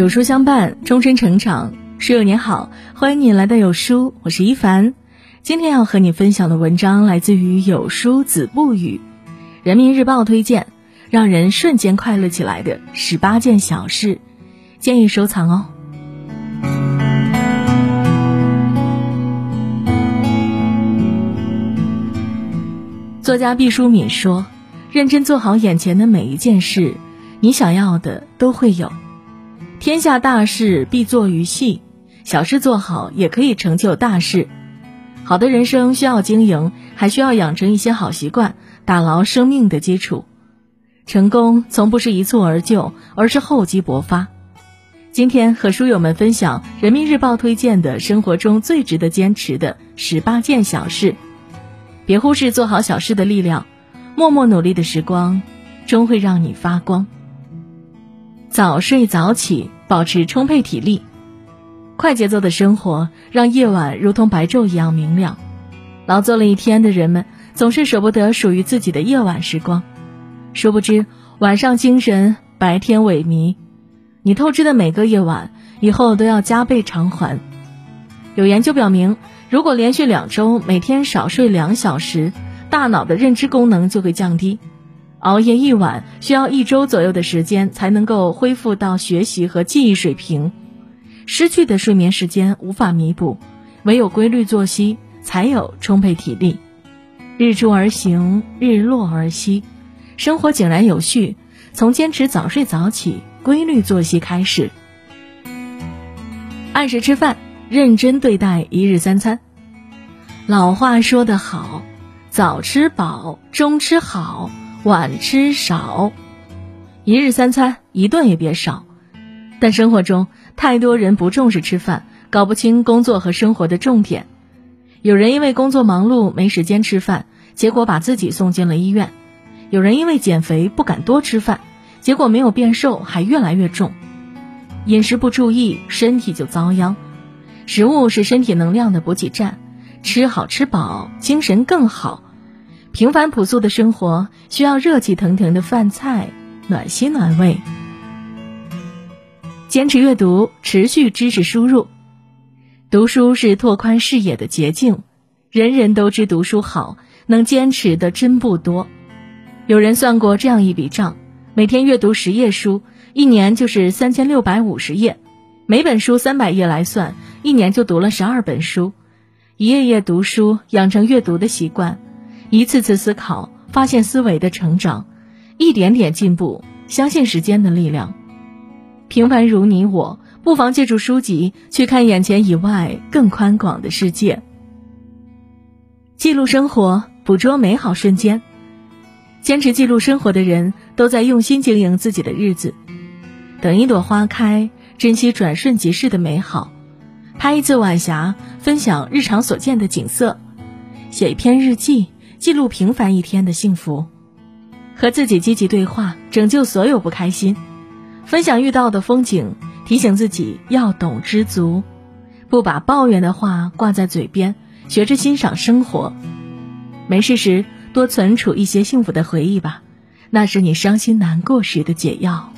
有书相伴，终身成长。书友您好，欢迎你来到有书，我是一凡。今天要和你分享的文章来自于有书子不语，人民日报推荐，让人瞬间快乐起来的十八件小事，建议收藏哦。作家毕淑敏说：“认真做好眼前的每一件事，你想要的都会有。”天下大事必作于细，小事做好也可以成就大事。好的人生需要经营，还需要养成一些好习惯，打牢生命的基础。成功从不是一蹴而就，而是厚积薄发。今天和书友们分享《人民日报》推荐的生活中最值得坚持的十八件小事。别忽视做好小事的力量，默默努力的时光，终会让你发光。早睡早起，保持充沛体力。快节奏的生活让夜晚如同白昼一样明亮。劳作了一天的人们总是舍不得属于自己的夜晚时光，殊不知晚上精神，白天萎靡。你透支的每个夜晚，以后都要加倍偿还。有研究表明，如果连续两周每天少睡两小时，大脑的认知功能就会降低。熬夜一晚需要一周左右的时间才能够恢复到学习和记忆水平，失去的睡眠时间无法弥补，唯有规律作息才有充沛体力。日出而行，日落而息，生活井然有序，从坚持早睡早起、规律作息开始。按时吃饭，认真对待一日三餐。老话说得好，早吃饱，中吃好。晚吃少，一日三餐一顿也别少。但生活中太多人不重视吃饭，搞不清工作和生活的重点。有人因为工作忙碌没时间吃饭，结果把自己送进了医院；有人因为减肥不敢多吃饭，结果没有变瘦还越来越重。饮食不注意，身体就遭殃。食物是身体能量的补给站，吃好吃饱，精神更好。平凡朴素的生活需要热气腾腾的饭菜，暖心暖胃。坚持阅读，持续知识输入。读书是拓宽视野的捷径，人人都知读书好，能坚持的真不多。有人算过这样一笔账：每天阅读十页书，一年就是三千六百五十页，每本书三百页来算，一年就读了十二本书。一页页读书，养成阅读的习惯。一次次思考，发现思维的成长，一点点进步，相信时间的力量。平凡如你我，不妨借助书籍去看眼前以外更宽广的世界。记录生活，捕捉美好瞬间。坚持记录生活的人，都在用心经营自己的日子。等一朵花开，珍惜转瞬即逝的美好。拍一次晚霞，分享日常所见的景色。写一篇日记。记录平凡一天的幸福，和自己积极对话，拯救所有不开心；分享遇到的风景，提醒自己要懂知足，不把抱怨的话挂在嘴边，学着欣赏生活。没事时多存储一些幸福的回忆吧，那是你伤心难过时的解药。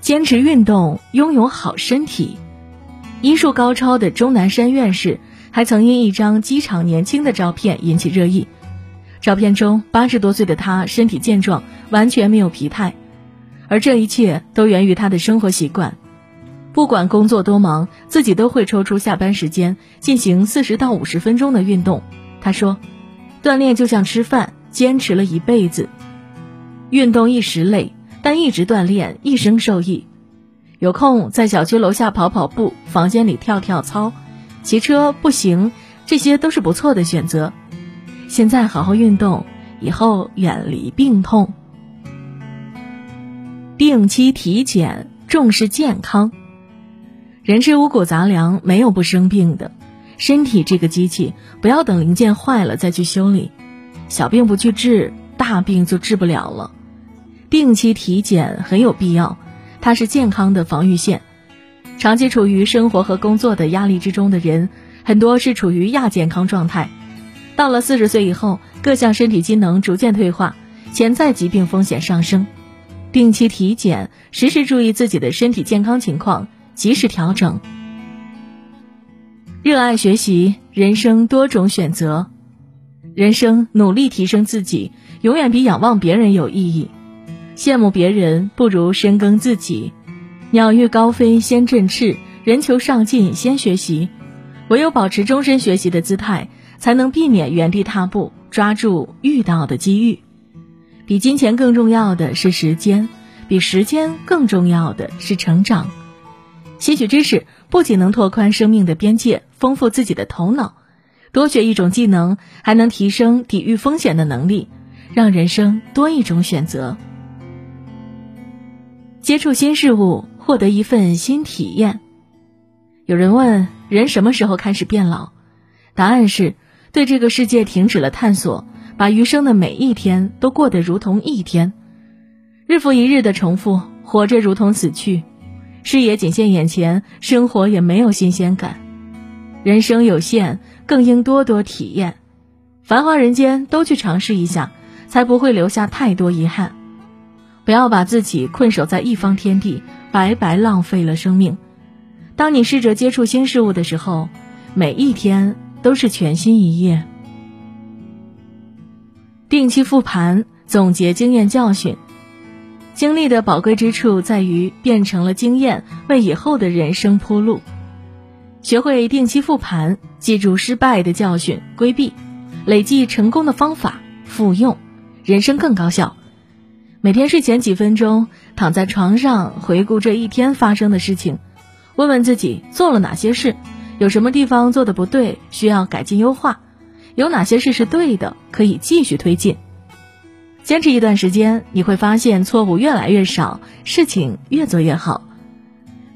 坚持运动，拥有好身体。医术高超的钟南山院士。还曾因一张机场年轻的照片引起热议。照片中八十多岁的他身体健壮，完全没有疲态，而这一切都源于他的生活习惯。不管工作多忙，自己都会抽出下班时间进行四十到五十分钟的运动。他说：“锻炼就像吃饭，坚持了一辈子。运动一时累，但一直锻炼一生受益。有空在小区楼下跑跑步，房间里跳跳操。”骑车、步行，这些都是不错的选择。现在好好运动，以后远离病痛。定期体检，重视健康。人吃五谷杂粮，没有不生病的。身体这个机器，不要等零件坏了再去修理。小病不去治，大病就治不了了。定期体检很有必要，它是健康的防御线。长期处于生活和工作的压力之中的人，很多是处于亚健康状态。到了四十岁以后，各项身体机能逐渐退化，潜在疾病风险上升。定期体检，时时注意自己的身体健康情况，及时调整。热爱学习，人生多种选择。人生努力提升自己，永远比仰望别人有意义。羡慕别人，不如深耕自己。鸟欲高飞先振翅，人求上进先学习。唯有保持终身学习的姿态，才能避免原地踏步，抓住遇到的机遇。比金钱更重要的是时间，比时间更重要的是成长。吸取知识不仅能拓宽生命的边界，丰富自己的头脑，多学一种技能还能提升抵御风险的能力，让人生多一种选择。接触新事物，获得一份新体验。有人问：人什么时候开始变老？答案是：对这个世界停止了探索。把余生的每一天都过得如同一天，日复一日的重复，活着如同死去，视野仅限眼前，生活也没有新鲜感。人生有限，更应多多体验，繁华人间都去尝试一下，才不会留下太多遗憾。不要把自己困守在一方天地，白白浪费了生命。当你试着接触新事物的时候，每一天都是全新一页。定期复盘，总结经验教训。经历的宝贵之处在于变成了经验，为以后的人生铺路。学会定期复盘，记住失败的教训，规避；累计成功的方法，复用，人生更高效。每天睡前几分钟，躺在床上回顾这一天发生的事情，问问自己做了哪些事，有什么地方做的不对，需要改进优化。有哪些事是对的，可以继续推进。坚持一段时间，你会发现错误越来越少，事情越做越好。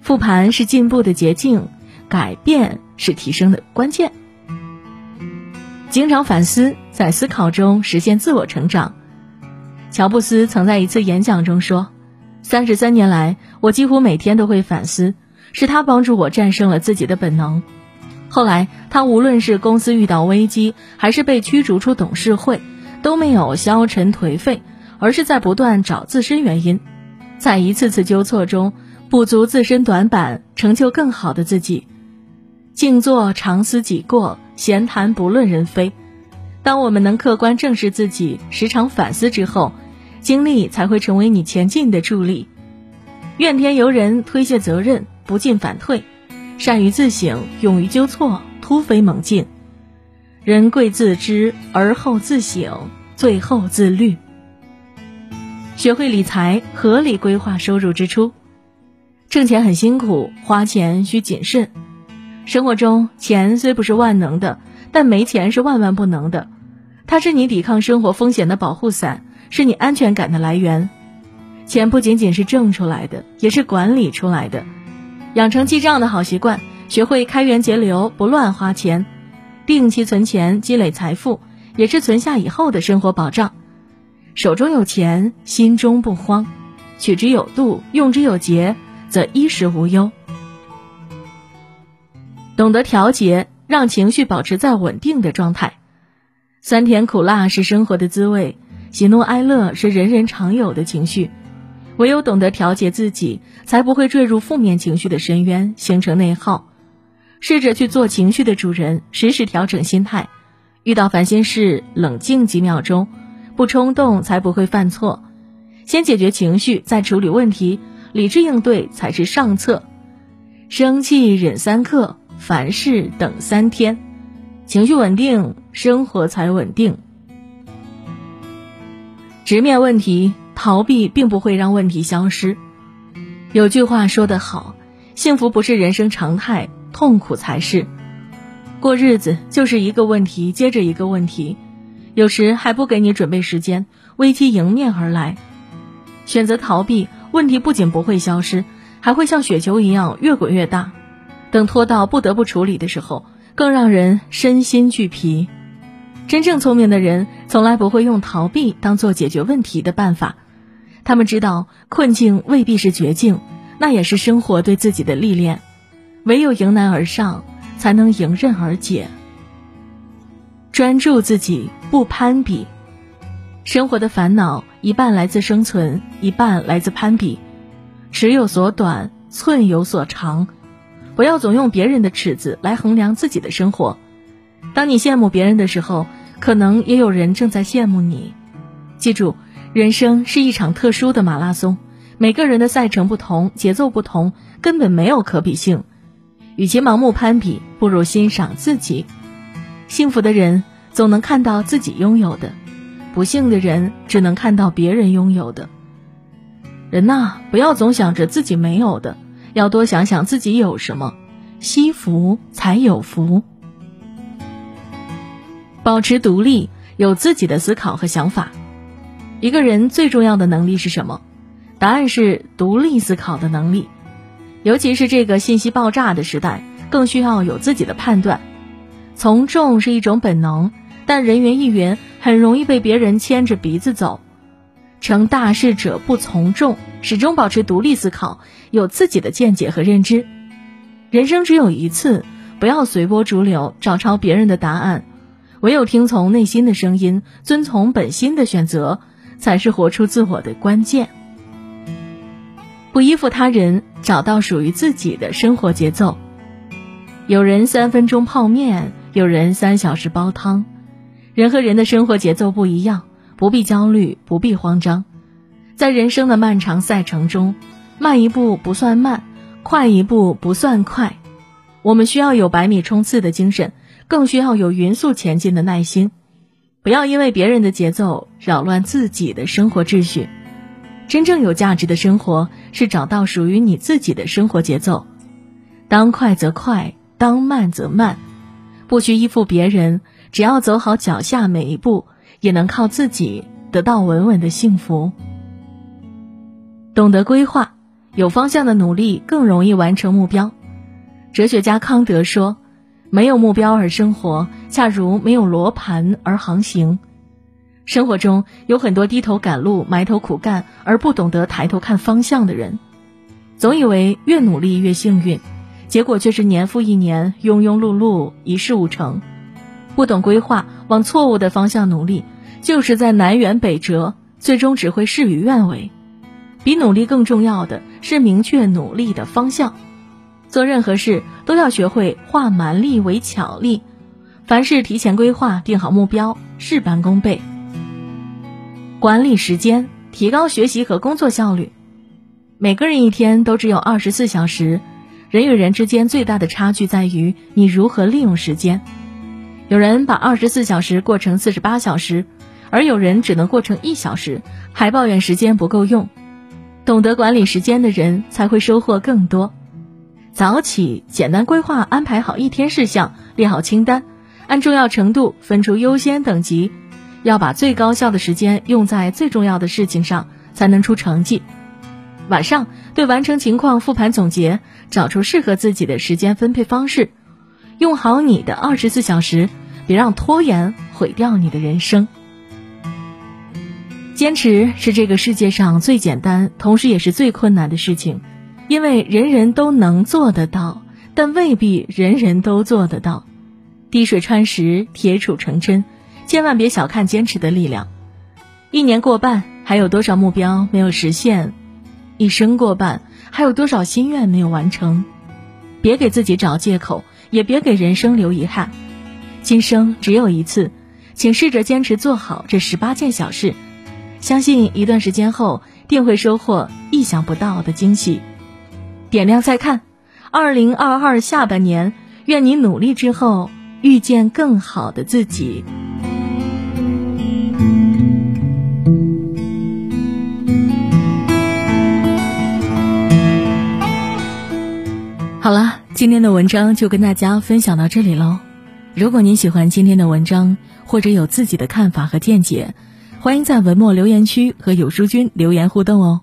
复盘是进步的捷径，改变是提升的关键。经常反思，在思考中实现自我成长。乔布斯曾在一次演讲中说：“三十三年来，我几乎每天都会反思，是他帮助我战胜了自己的本能。”后来，他无论是公司遇到危机，还是被驱逐出董事会，都没有消沉颓废，而是在不断找自身原因，在一次次纠错中补足自身短板，成就更好的自己。静坐常思己过，闲谈不论人非。当我们能客观正视自己，时常反思之后，经历才会成为你前进的助力。怨天尤人，推卸责任，不进反退。善于自省，勇于纠错，突飞猛进。人贵自知，而后自省，最后自律。学会理财，合理规划收入支出。挣钱很辛苦，花钱需谨慎。生活中，钱虽不是万能的，但没钱是万万不能的。它是你抵抗生活风险的保护伞，是你安全感的来源。钱不仅仅是挣出来的，也是管理出来的。养成记账的好习惯，学会开源节流，不乱花钱，定期存钱积累财富，也是存下以后的生活保障。手中有钱，心中不慌，取之有度，用之有节，则衣食无忧。懂得调节，让情绪保持在稳定的状态。酸甜苦辣是生活的滋味，喜怒哀乐是人人常有的情绪。唯有懂得调节自己，才不会坠入负面情绪的深渊，形成内耗。试着去做情绪的主人，时时调整心态。遇到烦心事，冷静几秒钟，不冲动，才不会犯错。先解决情绪，再处理问题，理智应对才是上策。生气忍三刻，凡事等三天。情绪稳定，生活才稳定。直面问题。逃避并不会让问题消失。有句话说得好：“幸福不是人生常态，痛苦才是。”过日子就是一个问题接着一个问题，有时还不给你准备时间，危机迎面而来。选择逃避，问题不仅不会消失，还会像雪球一样越滚越大。等拖到不得不处理的时候，更让人身心俱疲。真正聪明的人，从来不会用逃避当做解决问题的办法。他们知道困境未必是绝境，那也是生活对自己的历练。唯有迎难而上，才能迎刃而解。专注自己，不攀比。生活的烦恼一半来自生存，一半来自攀比。尺有所短，寸有所长，不要总用别人的尺子来衡量自己的生活。当你羡慕别人的时候，可能也有人正在羡慕你。记住，人生是一场特殊的马拉松，每个人的赛程不同，节奏不同，根本没有可比性。与其盲目攀比，不如欣赏自己。幸福的人总能看到自己拥有的，不幸的人只能看到别人拥有的。人呐，不要总想着自己没有的，要多想想自己有什么，惜福才有福。保持独立，有自己的思考和想法。一个人最重要的能力是什么？答案是独立思考的能力。尤其是这个信息爆炸的时代，更需要有自己的判断。从众是一种本能，但人云亦云很容易被别人牵着鼻子走。成大事者不从众，始终保持独立思考，有自己的见解和认知。人生只有一次，不要随波逐流，照抄别人的答案。唯有听从内心的声音，遵从本心的选择，才是活出自我的关键。不依附他人，找到属于自己的生活节奏。有人三分钟泡面，有人三小时煲汤。人和人的生活节奏不一样。不必焦虑，不必慌张，在人生的漫长赛程中，慢一步不算慢，快一步不算快。我们需要有百米冲刺的精神，更需要有匀速前进的耐心。不要因为别人的节奏扰乱自己的生活秩序。真正有价值的生活是找到属于你自己的生活节奏。当快则快，当慢则慢，不需依附别人，只要走好脚下每一步。也能靠自己得到稳稳的幸福。懂得规划，有方向的努力更容易完成目标。哲学家康德说：“没有目标而生活，恰如没有罗盘而航行。”生活中有很多低头赶路、埋头苦干而不懂得抬头看方向的人，总以为越努力越幸运，结果却是年复一年庸庸碌碌，一事无成。不懂规划，往错误的方向努力。就是在南辕北辙，最终只会事与愿违。比努力更重要的是明确努力的方向。做任何事都要学会化蛮力为巧力，凡事提前规划，定好目标，事半功倍。管理时间，提高学习和工作效率。每个人一天都只有二十四小时，人与人之间最大的差距在于你如何利用时间。有人把二十四小时过成四十八小时。而有人只能过成一小时，还抱怨时间不够用。懂得管理时间的人才会收获更多。早起，简单规划安排好一天事项，列好清单，按重要程度分出优先等级，要把最高效的时间用在最重要的事情上，才能出成绩。晚上对完成情况复盘总结，找出适合自己的时间分配方式，用好你的二十四小时，别让拖延毁掉你的人生。坚持是这个世界上最简单，同时也是最困难的事情，因为人人都能做得到，但未必人人都做得到。滴水穿石，铁杵成针，千万别小看坚持的力量。一年过半，还有多少目标没有实现？一生过半，还有多少心愿没有完成？别给自己找借口，也别给人生留遗憾。今生只有一次，请试着坚持做好这十八件小事。相信一段时间后，定会收获意想不到的惊喜。点亮再看，二零二二下半年，愿你努力之后遇见更好的自己。好了，今天的文章就跟大家分享到这里喽。如果您喜欢今天的文章，或者有自己的看法和见解，欢迎在文末留言区和有书君留言互动哦。